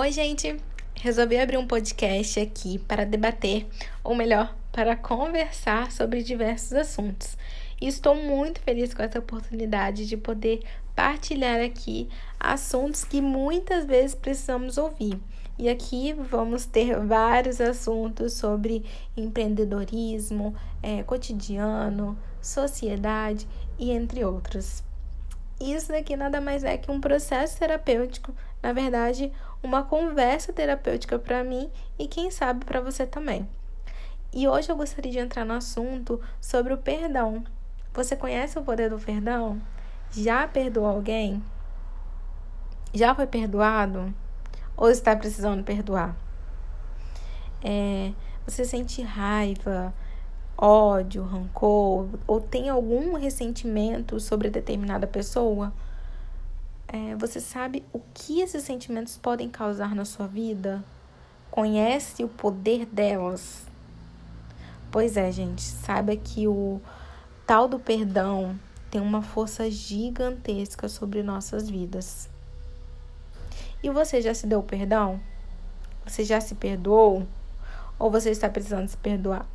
Oi, gente! Resolvi abrir um podcast aqui para debater, ou melhor, para conversar sobre diversos assuntos. E estou muito feliz com essa oportunidade de poder partilhar aqui assuntos que muitas vezes precisamos ouvir. E aqui vamos ter vários assuntos sobre empreendedorismo, é, cotidiano, sociedade e entre outros. Isso daqui nada mais é que um processo terapêutico, na verdade, uma conversa terapêutica para mim e quem sabe para você também. E hoje eu gostaria de entrar no assunto sobre o perdão. Você conhece o poder do perdão? Já perdoou alguém? Já foi perdoado? Ou está precisando perdoar? É, você sente raiva, ódio, rancor ou tem algum ressentimento sobre determinada pessoa, é, você sabe o que esses sentimentos podem causar na sua vida? Conhece o poder delas? Pois é, gente, saiba que o tal do perdão tem uma força gigantesca sobre nossas vidas. E você já se deu perdão? Você já se perdoou? Ou você está precisando se perdoar?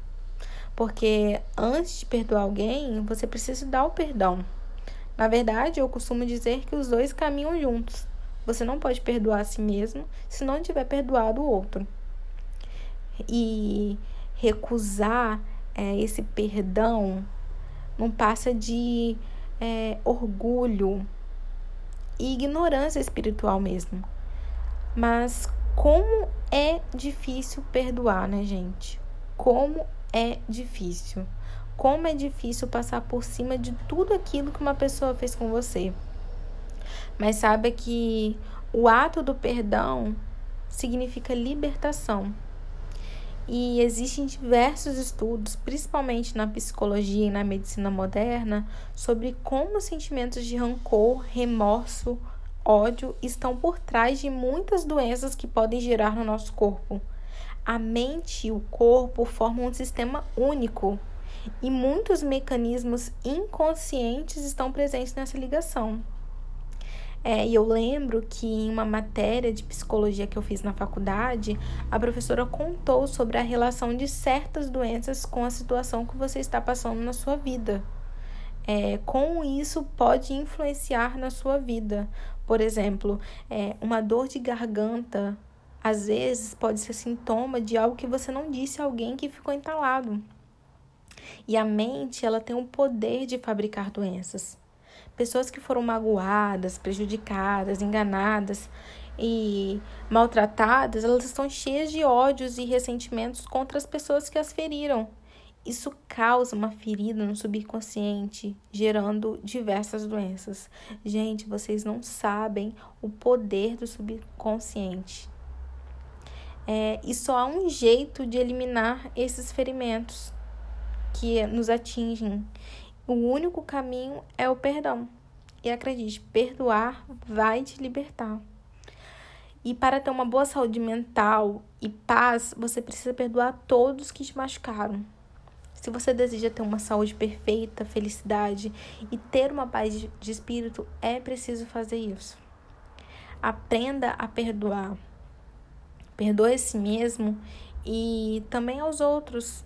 Porque antes de perdoar alguém, você precisa dar o perdão. Na verdade, eu costumo dizer que os dois caminham juntos. Você não pode perdoar a si mesmo se não tiver perdoado o outro. E recusar é, esse perdão não passa de é, orgulho e ignorância espiritual mesmo. Mas como é difícil perdoar, né, gente? Como é difícil. Como é difícil passar por cima de tudo aquilo que uma pessoa fez com você. Mas saiba que o ato do perdão significa libertação. E existem diversos estudos, principalmente na psicologia e na medicina moderna, sobre como os sentimentos de rancor, remorso, ódio estão por trás de muitas doenças que podem gerar no nosso corpo. A mente e o corpo formam um sistema único e muitos mecanismos inconscientes estão presentes nessa ligação. É, e eu lembro que em uma matéria de psicologia que eu fiz na faculdade, a professora contou sobre a relação de certas doenças com a situação que você está passando na sua vida. É, como isso pode influenciar na sua vida. Por exemplo, é, uma dor de garganta às vezes pode ser sintoma de algo que você não disse a alguém que ficou entalado. E a mente, ela tem o poder de fabricar doenças. Pessoas que foram magoadas, prejudicadas, enganadas e maltratadas, elas estão cheias de ódios e ressentimentos contra as pessoas que as feriram. Isso causa uma ferida no subconsciente, gerando diversas doenças. Gente, vocês não sabem o poder do subconsciente. É, e só há um jeito de eliminar esses ferimentos que nos atingem. O único caminho é o perdão. E acredite, perdoar vai te libertar. E para ter uma boa saúde mental e paz, você precisa perdoar todos que te machucaram. Se você deseja ter uma saúde perfeita, felicidade e ter uma paz de espírito, é preciso fazer isso. Aprenda a perdoar. Perdoe a si mesmo e também aos outros.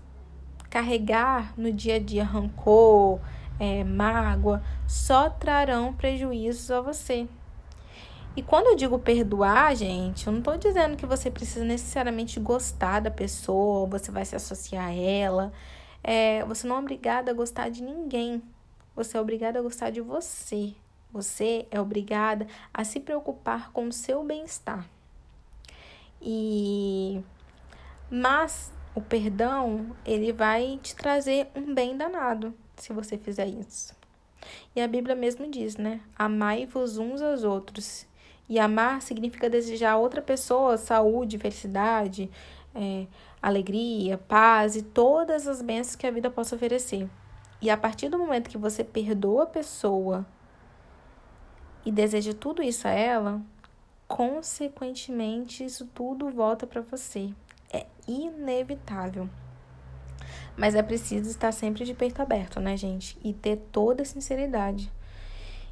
Carregar no dia a dia rancor, é, mágoa, só trarão prejuízos a você. E quando eu digo perdoar, gente, eu não estou dizendo que você precisa necessariamente gostar da pessoa, você vai se associar a ela. É, você não é obrigada a gostar de ninguém. Você é obrigada a gostar de você. Você é obrigada a se preocupar com o seu bem-estar. E mas o perdão, ele vai te trazer um bem danado se você fizer isso. E a Bíblia mesmo diz, né? Amai-vos uns aos outros. E amar significa desejar a outra pessoa saúde, felicidade, é, alegria, paz e todas as bênçãos que a vida possa oferecer. E a partir do momento que você perdoa a pessoa e deseja tudo isso a ela, consequentemente, isso tudo volta para você. É inevitável. Mas é preciso estar sempre de peito aberto, né, gente? E ter toda a sinceridade.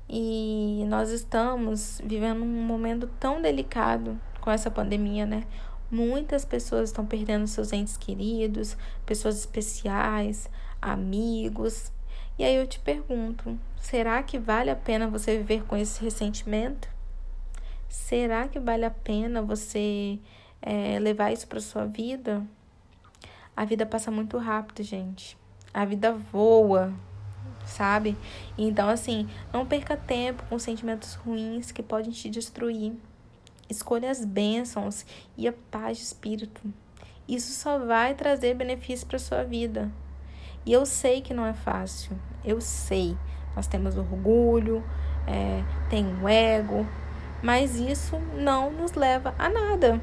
E nós estamos vivendo um momento tão delicado com essa pandemia, né? Muitas pessoas estão perdendo seus entes queridos, pessoas especiais, amigos. E aí eu te pergunto: será que vale a pena você viver com esse ressentimento? Será que vale a pena você é, levar isso para sua vida? A vida passa muito rápido, gente. A vida voa, sabe? Então, assim, não perca tempo com sentimentos ruins que podem te destruir. Escolha as bênçãos e a paz de espírito. Isso só vai trazer benefícios para sua vida. E eu sei que não é fácil. Eu sei. Nós temos orgulho, é, tem o ego, mas isso não nos leva a nada.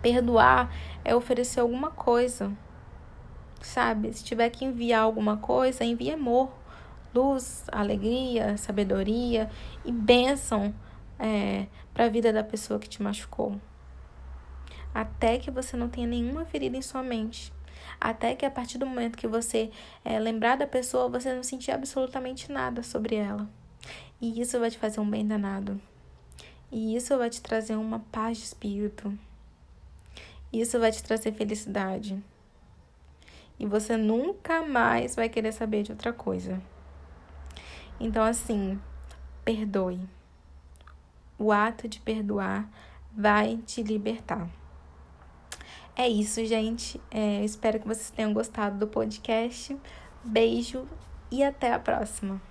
Perdoar é oferecer alguma coisa, sabe? Se tiver que enviar alguma coisa, envie amor, luz, alegria, sabedoria e bênção é, para a vida da pessoa que te machucou. Até que você não tenha nenhuma ferida em sua mente. Até que a partir do momento que você é, lembrar da pessoa, você não sentir absolutamente nada sobre ela. E isso vai te fazer um bem danado. E isso vai te trazer uma paz de espírito. Isso vai te trazer felicidade. E você nunca mais vai querer saber de outra coisa. Então, assim, perdoe o ato de perdoar vai te libertar. É isso, gente. É, espero que vocês tenham gostado do podcast. Beijo e até a próxima.